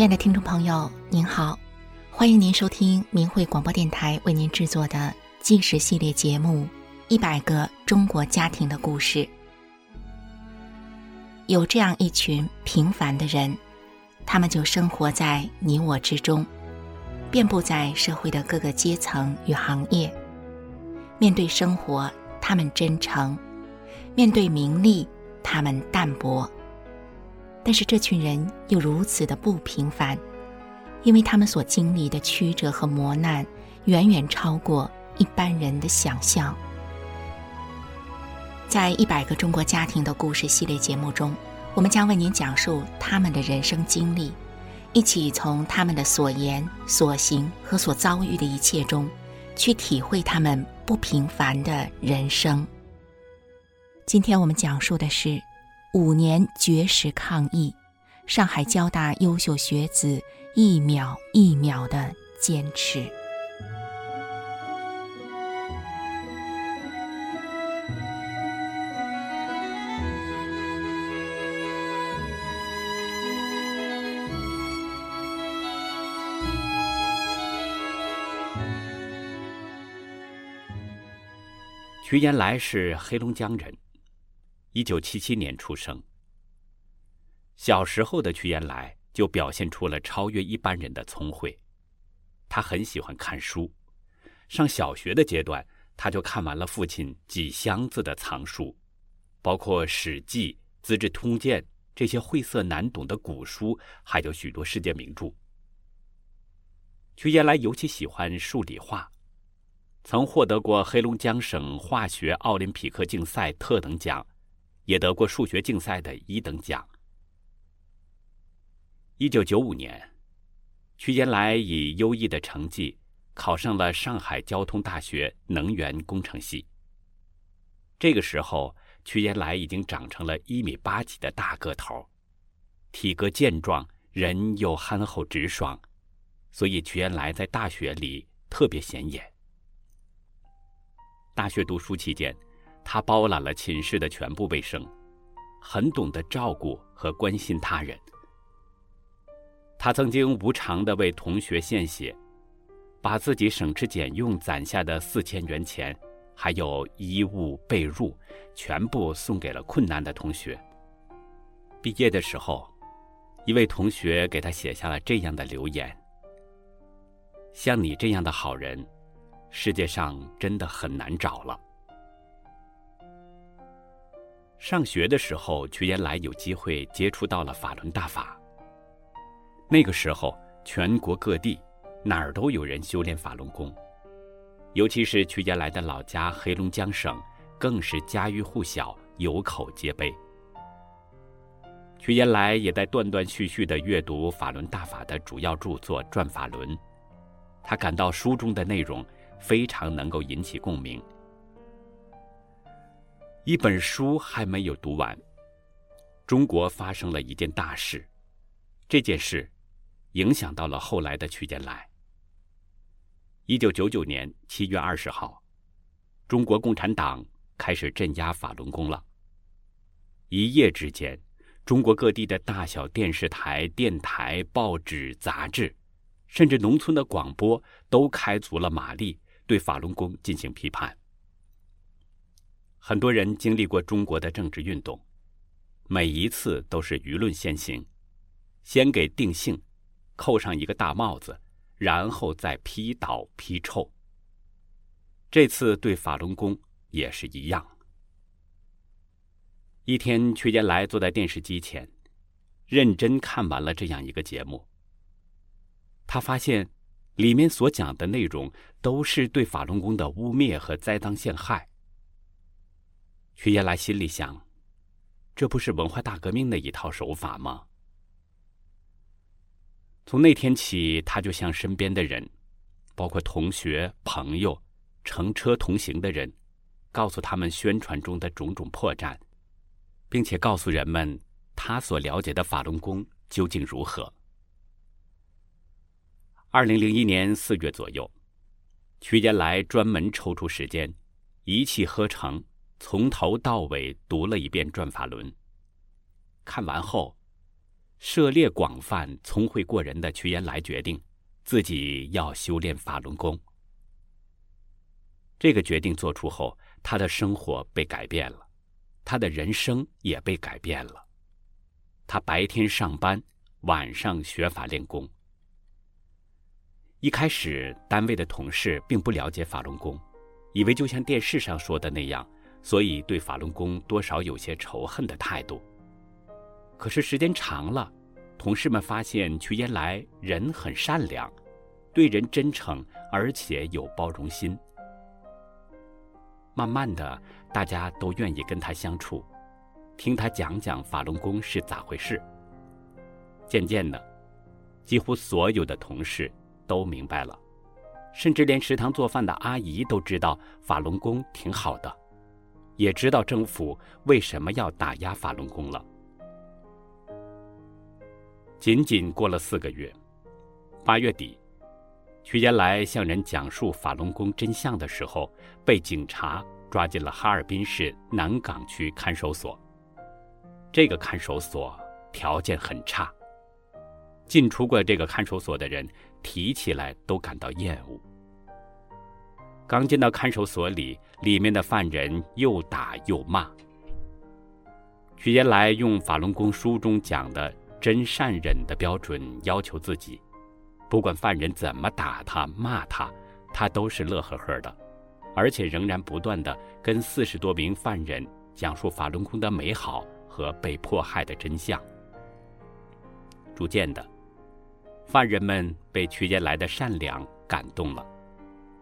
亲爱的听众朋友，您好，欢迎您收听明慧广播电台为您制作的纪实系列节目《一百个中国家庭的故事》。有这样一群平凡的人，他们就生活在你我之中，遍布在社会的各个阶层与行业。面对生活，他们真诚；面对名利，他们淡泊。但是这群人又如此的不平凡，因为他们所经历的曲折和磨难，远远超过一般人的想象。在一百个中国家庭的故事系列节目中，我们将为您讲述他们的人生经历，一起从他们的所言、所行和所遭遇的一切中，去体会他们不平凡的人生。今天我们讲述的是。五年绝食抗疫，上海交大优秀学子一秒一秒的坚持。徐延来是黑龙江人。一九七七年出生。小时候的屈延来就表现出了超越一般人的聪慧。他很喜欢看书，上小学的阶段，他就看完了父亲几箱子的藏书，包括《史记》《资治通鉴》这些晦涩难懂的古书，还有许多世界名著。屈延来尤其喜欢数理化，曾获得过黑龙江省化学奥林匹克竞赛特等奖。也得过数学竞赛的一等奖。一九九五年，瞿延来以优异的成绩考上了上海交通大学能源工程系。这个时候，瞿延来已经长成了一米八几的大个头，体格健壮，人又憨厚直爽，所以瞿延来在大学里特别显眼。大学读书期间，他包揽了寝室的全部卫生，很懂得照顾和关心他人。他曾经无偿的为同学献血，把自己省吃俭用攒下的四千元钱，还有衣物被褥，全部送给了困难的同学。毕业的时候，一位同学给他写下了这样的留言：“像你这样的好人，世界上真的很难找了。”上学的时候，瞿延来有机会接触到了法轮大法。那个时候，全国各地哪儿都有人修炼法轮功，尤其是瞿延来的老家黑龙江省，更是家喻户晓，有口皆碑。瞿延来也在断断续续地阅读法轮大法的主要著作《转法轮》，他感到书中的内容非常能够引起共鸣。一本书还没有读完，中国发生了一件大事，这件事影响到了后来的曲建来。一九九九年七月二十号，中国共产党开始镇压法轮功了。一夜之间，中国各地的大小电视台、电台、报纸、杂志，甚至农村的广播，都开足了马力，对法轮功进行批判。很多人经历过中国的政治运动，每一次都是舆论先行，先给定性，扣上一个大帽子，然后再批倒批臭。这次对法轮功也是一样。一天，瞿延来坐在电视机前，认真看完了这样一个节目。他发现，里面所讲的内容都是对法轮功的污蔑和栽赃陷害。瞿延来心里想：“这不是文化大革命的一套手法吗？”从那天起，他就向身边的人，包括同学、朋友、乘车同行的人，告诉他们宣传中的种种破绽，并且告诉人们他所了解的法轮功究竟如何。二零零一年四月左右，瞿延来专门抽出时间，一气呵成。从头到尾读了一遍《转法轮》，看完后，涉猎广泛、聪慧过人的屈延来决定，自己要修炼法轮功。这个决定做出后，他的生活被改变了，他的人生也被改变了。他白天上班，晚上学法练功。一开始，单位的同事并不了解法轮功，以为就像电视上说的那样，所以对法轮功多少有些仇恨的态度。可是时间长了，同事们发现屈延来人很善良，对人真诚，而且有包容心。慢慢的，大家都愿意跟他相处，听他讲讲法轮功是咋回事。渐渐的，几乎所有的同事都明白了，甚至连食堂做饭的阿姨都知道法轮功挺好的，也知道政府为什么要打压法轮功了。仅仅过了四个月，八月底，徐延来向人讲述法轮功真相的时候，被警察抓进了哈尔滨市南岗区看守所。这个看守所条件很差，进出过这个看守所的人提起来都感到厌恶。刚进到看守所里，里面的犯人又打又骂。屈延来用法轮功书中讲的。真善忍的标准要求自己，不管犯人怎么打他、骂他，他都是乐呵呵的，而且仍然不断的跟四十多名犯人讲述法轮功的美好和被迫害的真相。逐渐的，犯人们被屈延来的善良感动了，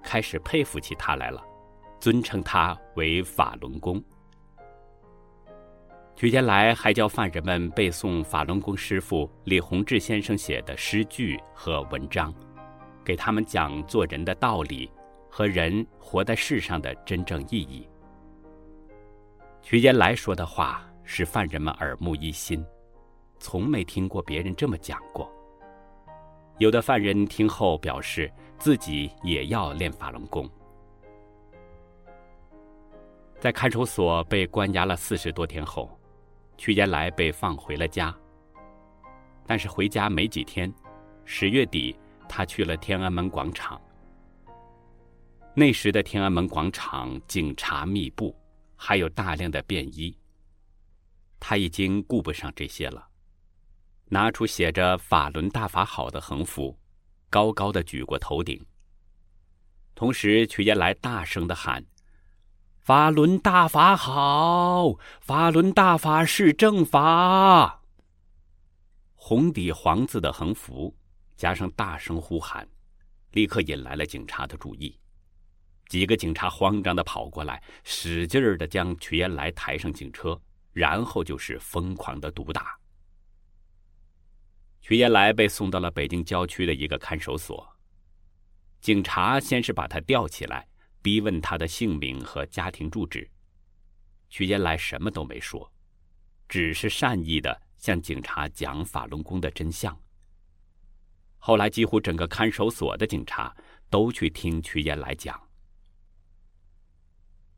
开始佩服起他来了，尊称他为法轮功。徐延来还教犯人们背诵法轮功师傅李洪志先生写的诗句和文章，给他们讲做人的道理和人活在世上的真正意义。徐延来说的话使犯人们耳目一新，从没听过别人这么讲过。有的犯人听后表示自己也要练法轮功。在看守所被关押了四十多天后，屈延来被放回了家，但是回家没几天，十月底他去了天安门广场。那时的天安门广场警察密布，还有大量的便衣。他已经顾不上这些了，拿出写着“法轮大法好”的横幅，高高的举过头顶。同时，曲延来大声的喊。法轮大法好，法轮大法是正法。红底黄字的横幅，加上大声呼喊，立刻引来了警察的注意。几个警察慌张的跑过来，使劲儿的将曲延来抬上警车，然后就是疯狂的毒打。屈延来被送到了北京郊区的一个看守所，警察先是把他吊起来。逼问他的姓名和家庭住址，屈延来什么都没说，只是善意的向警察讲法轮功的真相。后来，几乎整个看守所的警察都去听屈延来讲。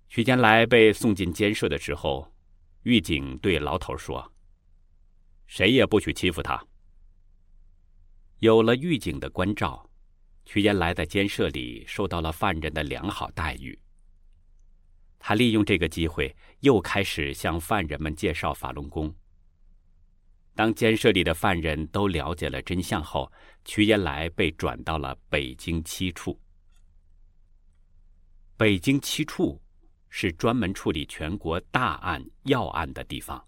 屈延来被送进监舍的时候，狱警对牢头说：“谁也不许欺负他。”有了狱警的关照。屈延来在监舍里受到了犯人的良好待遇。他利用这个机会，又开始向犯人们介绍法轮功。当监舍里的犯人都了解了真相后，屈延来被转到了北京七处。北京七处是专门处理全国大案要案的地方。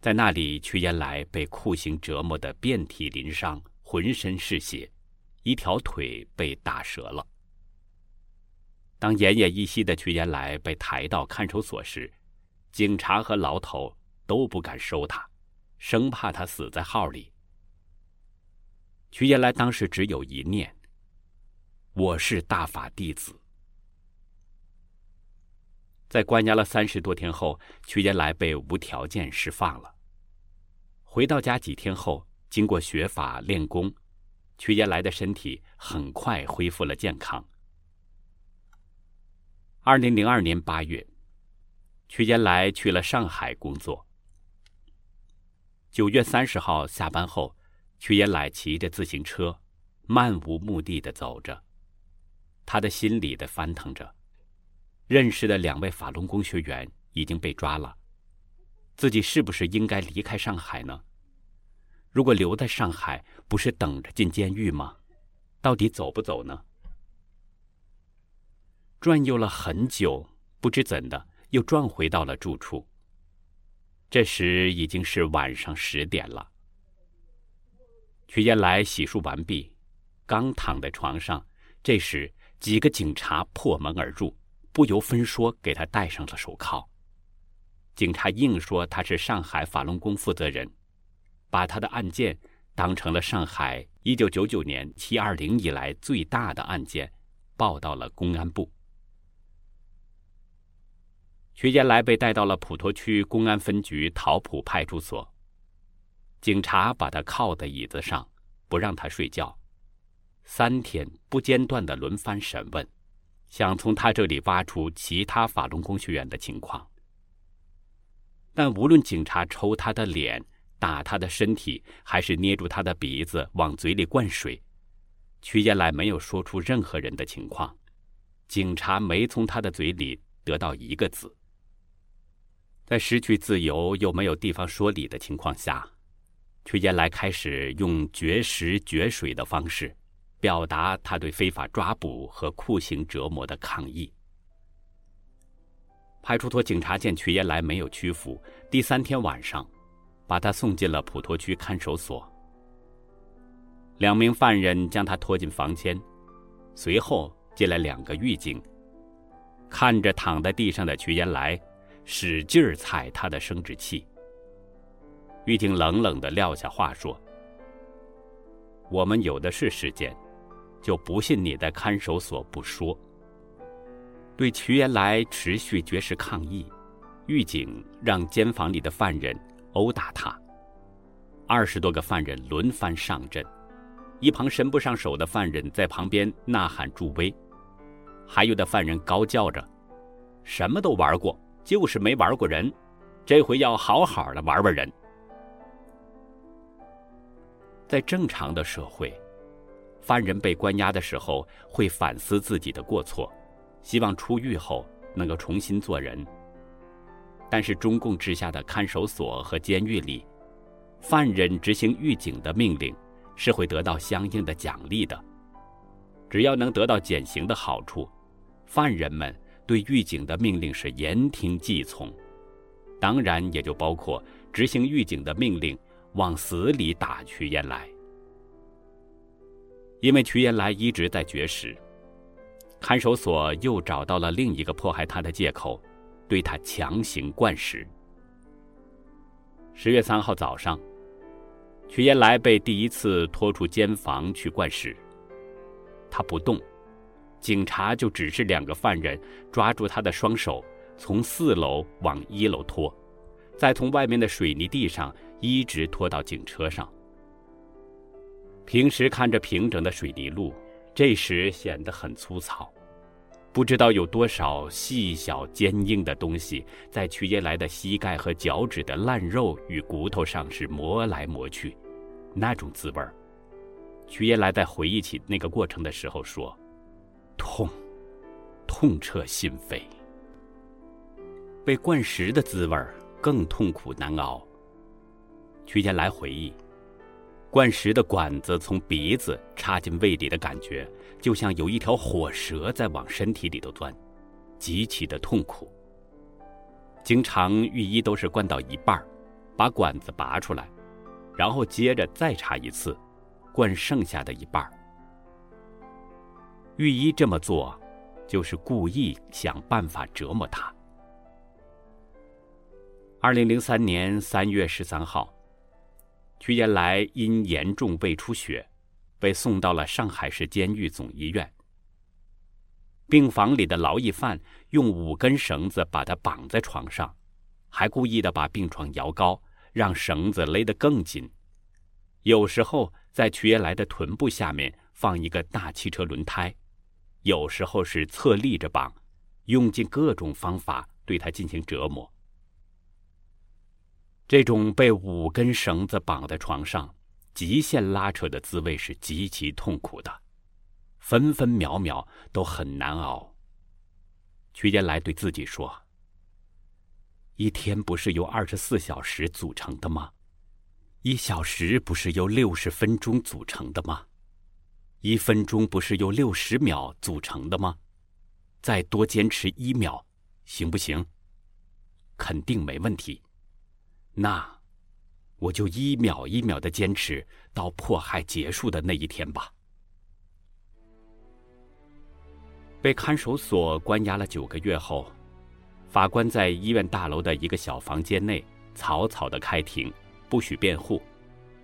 在那里，屈延来被酷刑折磨得遍体鳞伤，浑身是血。一条腿被打折了。当奄奄一息的屈延来被抬到看守所时，警察和牢头都不敢收他，生怕他死在号里。屈延来当时只有一念：“我是大法弟子。”在关押了三十多天后，屈延来被无条件释放了。回到家几天后，经过学法练功。屈延来的身体很快恢复了健康。二零零二年八月，屈延来去了上海工作。九月三十号下班后，屈延来骑着自行车，漫无目的的走着。他的心里的翻腾着，认识的两位法轮功学员已经被抓了，自己是不是应该离开上海呢？如果留在上海，不是等着进监狱吗？到底走不走呢？转悠了很久，不知怎的，又转回到了住处。这时已经是晚上十点了。曲延来洗漱完毕，刚躺在床上，这时几个警察破门而入，不由分说给他戴上了手铐。警察硬说他是上海法轮功负责人，把他的案件当成了上海一九九九年七二零以来最大的案件，报到了公安部。徐延来被带到了普陀区公安分局桃浦派出所，警察把他铐在椅子上，不让他睡觉，三天不间断的轮番审问，想从他这里挖出其他法轮功学员的情况。但无论警察抽他的脸、打他的身体，还是捏住他的鼻子往嘴里灌水，瞿延来没有说出任何人的情况，警察没从他的嘴里得到一个字。在失去自由又没有地方说理的情况下，曲延来开始用绝食绝水的方式，表达他对非法抓捕和酷刑折磨的抗议。派出所警察见瞿延来没有屈服，第三天晚上，把他送进了普陀区看守所。两名犯人将他拖进房间，随后进来两个狱警，看着躺在地上的瞿延来。使劲踩他的生殖器。狱警冷冷的撂下话说：“我们有的是时间，就不信你在看守所不说。”对瞿延来持续绝食抗议，狱警让监房里的犯人殴打他。二十多个犯人轮番上阵，一旁伸不上手的犯人在旁边呐喊助威，还有的犯人高叫着：“什么都玩过。”就是没玩过人，这回要好好的玩玩人。在正常的社会，犯人被关押的时候会反思自己的过错，希望出狱后能够重新做人。但是中共治下的看守所和监狱里，犯人执行狱警的命令是会得到相应的奖励的，只要能得到减刑的好处，犯人们。对狱警的命令是言听计从，当然也就包括执行狱警的命令，往死里打瞿延来。因为瞿延来一直在绝食，看守所又找到了另一个迫害他的借口，对他强行灌食。十月三号早上，瞿延来被第一次拖出监房去灌食，他不动。警察就指示两个犯人抓住他的双手，从四楼往一楼拖，再从外面的水泥地上一直拖到警车上。平时看着平整的水泥路，这时显得很粗糙，不知道有多少细小坚硬的东西在瞿延来的膝盖和脚趾的烂肉与骨头上是磨来磨去，那种滋味儿。瞿延来在回忆起那个过程的时候说。痛，痛彻心扉。被灌食的滋味儿更痛苦难熬。瞿延来回忆，灌食的管子从鼻子插进胃里的感觉，就像有一条火蛇在往身体里头钻，极其的痛苦。经常御医都是灌到一半，把管子拔出来，然后接着再插一次，灌剩下的一半。御医这么做，就是故意想办法折磨他。二零零三年三月十三号，瞿延来因严重胃出血，被送到了上海市监狱总医院。病房里的劳役犯用五根绳子把他绑在床上，还故意的把病床摇高，让绳子勒得更紧。有时候在瞿延来的臀部下面放一个大汽车轮胎。有时候是侧立着绑，用尽各种方法对他进行折磨。这种被五根绳子绑在床上，极限拉扯的滋味是极其痛苦的，分分秒秒都很难熬。屈延来对自己说：“一天不是由二十四小时组成的吗？一小时不是由六十分钟组成的吗？一分钟不是由六十秒组成的吗？再多坚持一秒，行不行？肯定没问题。”那，我就一秒一秒的坚持到迫害结束的那一天吧。被看守所关押了九个月后，法官在医院大楼的一个小房间内草草的开庭，不许辩护，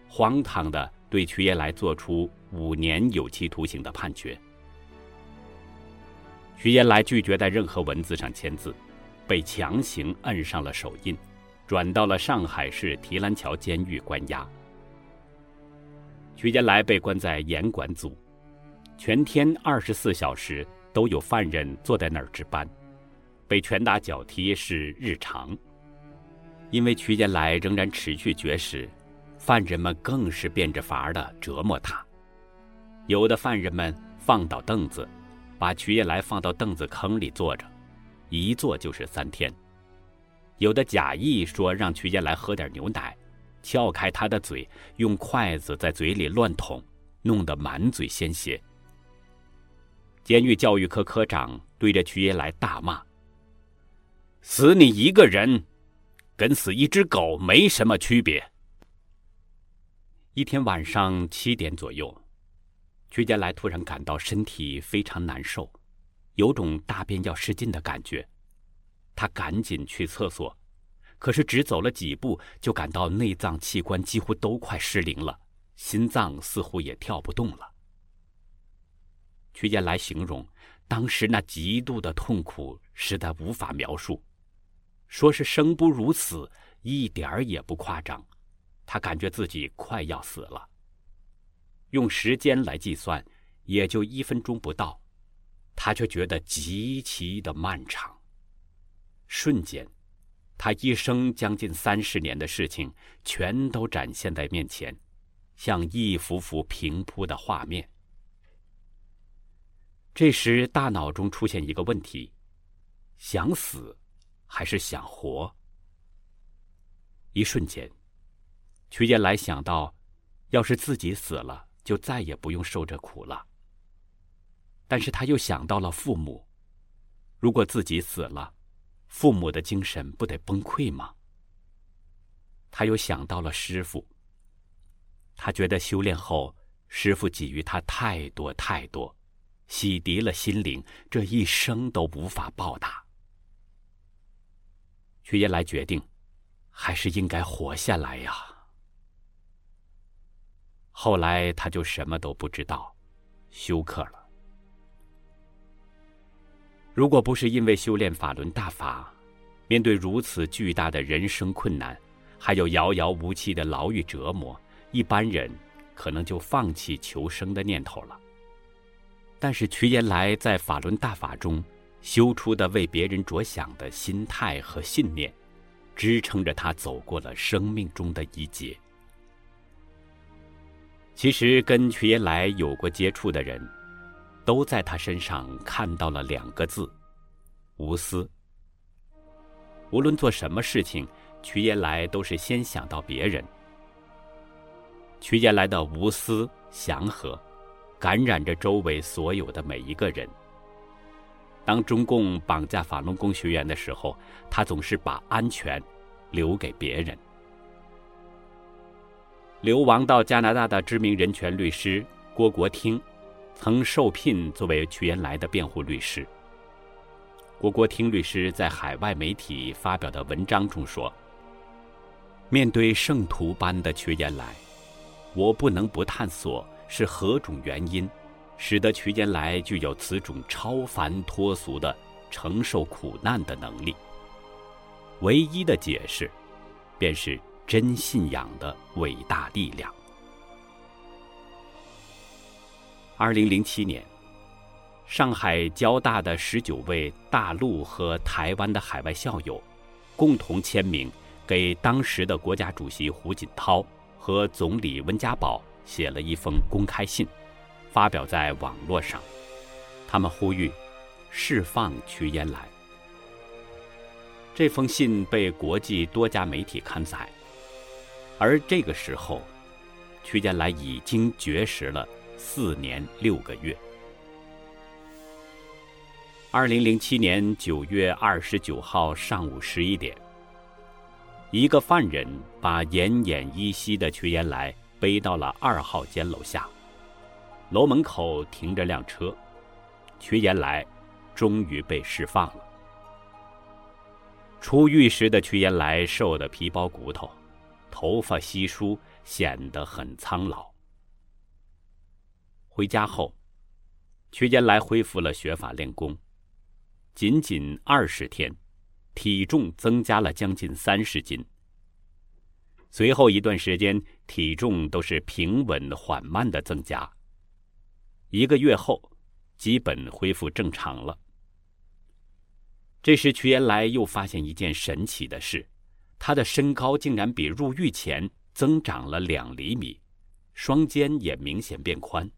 荒唐的对瞿延来做出五年有期徒刑的判决。徐延来拒绝在任何文字上签字，被强行摁上了手印。转到了上海市提篮桥监狱关押。瞿延来被关在严管组，全天二十四小时都有犯人坐在那儿值班，被拳打脚踢是日常。因为瞿延来仍然持续绝食，犯人们更是变着法儿的折磨他。有的犯人们放倒凳子，把瞿延来放到凳子坑里坐着，一坐就是三天。有的假意说让瞿延来喝点牛奶，撬开他的嘴，用筷子在嘴里乱捅，弄得满嘴鲜血。监狱教育科科长对着瞿延来大骂：“死你一个人，跟死一只狗没什么区别。”一天晚上七点左右，瞿延来突然感到身体非常难受，有种大便要失禁的感觉。他赶紧去厕所，可是只走了几步，就感到内脏器官几乎都快失灵了，心脏似乎也跳不动了。瞿延来形容当时那极度的痛苦实在无法描述，说是生不如死，一点儿也不夸张。他感觉自己快要死了。用时间来计算，也就一分钟不到，他却觉得极其的漫长。瞬间，他一生将近三十年的事情全都展现在面前，像一幅幅平铺的画面。这时，大脑中出现一个问题：想死，还是想活？一瞬间，瞿延来想到，要是自己死了，就再也不用受这苦了。但是他又想到了父母，如果自己死了，父母的精神不得崩溃吗？他又想到了师傅。他觉得修炼后，师傅给予他太多太多，洗涤了心灵，这一生都无法报答。瞿延来决定，还是应该活下来呀。后来他就什么都不知道，休克了。如果不是因为修炼法轮大法，面对如此巨大的人生困难，还有遥遥无期的牢狱折磨，一般人可能就放弃求生的念头了。但是瞿延来在法轮大法中修出的为别人着想的心态和信念，支撑着他走过了生命中的一劫。其实跟瞿延来有过接触的人，都在他身上看到了两个字：无私。无论做什么事情，瞿延来都是先想到别人。瞿延来的无私祥和，感染着周围所有的每一个人。当中共绑架法轮功学员的时候，他总是把安全留给别人。流亡到加拿大的知名人权律师郭国听。曾受聘作为瞿延来的辩护律师。郭国听律师在海外媒体发表的文章中说：“面对圣徒般的瞿延来，我不能不探索是何种原因，使得瞿延来具有此种超凡脱俗的承受苦难的能力。唯一的解释，便是真信仰的伟大力量。”二零零七年，上海交大的十九位大陆和台湾的海外校友，共同签名，给当时的国家主席胡锦涛和总理温家宝写了一封公开信，发表在网络上。他们呼吁释放屈延来。这封信被国际多家媒体刊载，而这个时候，屈延来已经绝食了四年六个月。二零零七年九月二十九号上午十一点，一个犯人把奄奄一息的瞿延来背到了二号间楼下，楼门口停着辆车，瞿延来终于被释放了。出狱时的瞿延来瘦得皮包骨头，头发稀疏，显得很苍老。回家后，瞿延来恢复了学法练功。仅仅二十天，体重增加了将近三十斤。随后一段时间，体重都是平稳缓慢的增加。一个月后，基本恢复正常了。这时，瞿延来又发现一件神奇的事：他的身高竟然比入狱前增长了两厘米，双肩也明显变宽，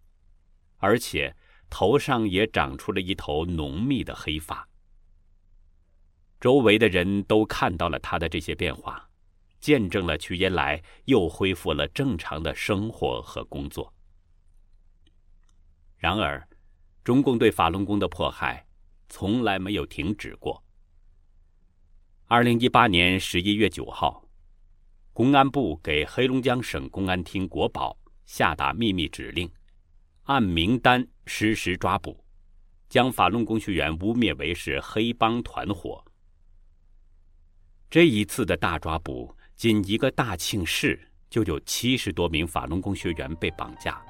而且头上也长出了一头浓密的黑发。周围的人都看到了他的这些变化，见证了瞿延来又恢复了正常的生活和工作。然而，中共对法轮功的迫害从来没有停止过。二零一八年十一月九号，公安部给黑龙江省公安厅国保下达秘密指令，按名单实施抓捕，将法轮功学员污蔑为是黑帮团伙。这一次的大抓捕，仅一个大庆市就有七十多名法轮功学员被绑架。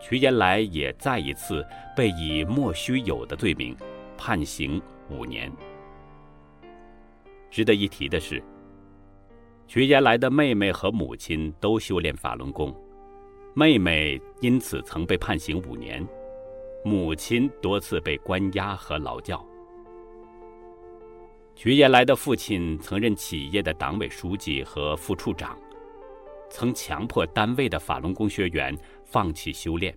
瞿延来也再一次被以莫须有的罪名判刑五年。值得一提的是，瞿延来的妹妹和母亲都修炼法轮功，妹妹因此曾被判刑五年，母亲多次被关押和劳教。徐延来的父亲曾任企业的党委书记和副处长，曾强迫单位的法轮功学员放弃修炼，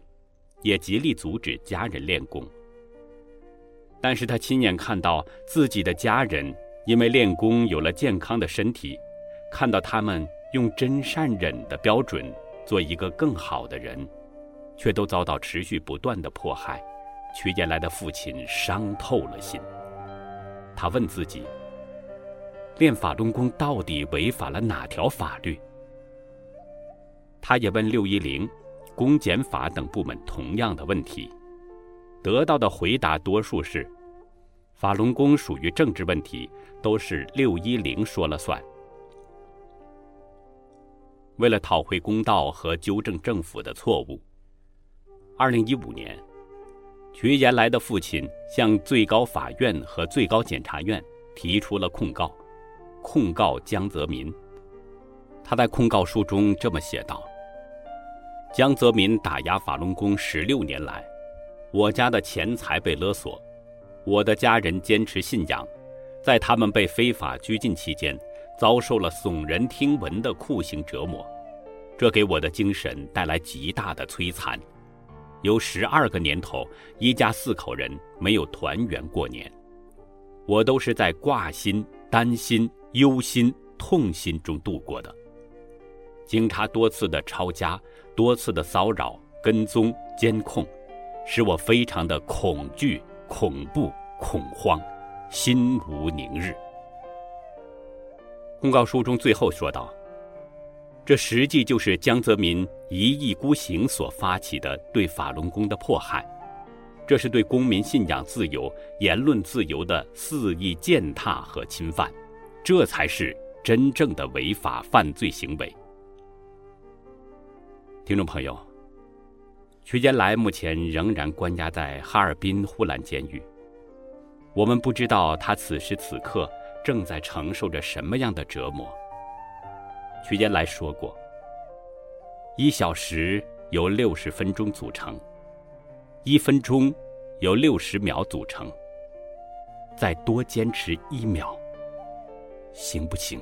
也极力阻止家人练功。但是他亲眼看到自己的家人因为练功有了健康的身体，看到他们用真善忍的标准做一个更好的人，却都遭到持续不断的迫害，瞿延来的父亲伤透了心。他问自己：练法轮功到底违反了哪条法律？他也问六一零、公检法等部门同样的问题，得到的回答多数是：法轮功属于政治问题，都是六一零说了算。为了讨回公道和纠正政府的错误，二零一五年。瞿延来的父亲向最高法院和最高检察院提出了控告，控告江泽民。他在控告书中这么写道：“江泽民打压法轮功十六年来，我家的钱财被勒索，我的家人坚持信仰，在他们被非法拘禁期间，遭受了耸人听闻的酷刑折磨，这给我的精神带来极大的摧残。”有十二个年头，一家四口人没有团圆过年，我都是在挂心、担心、忧心、痛心中度过的。警察多次的抄家，多次的骚扰、跟踪、监控，使我非常的恐惧、恐怖、恐慌，心无宁日。公告书中最后说道。这实际就是江泽民一意孤行所发起的对法轮功的迫害，这是对公民信仰自由、言论自由的肆意践踏和侵犯，这才是真正的违法犯罪行为。听众朋友，瞿延来目前仍然关押在哈尔滨呼兰监狱，我们不知道他此时此刻正在承受着什么样的折磨。瞿延来说过：“一小时由六十分钟组成，一分钟由六十秒组成。再多坚持一秒，行不行？”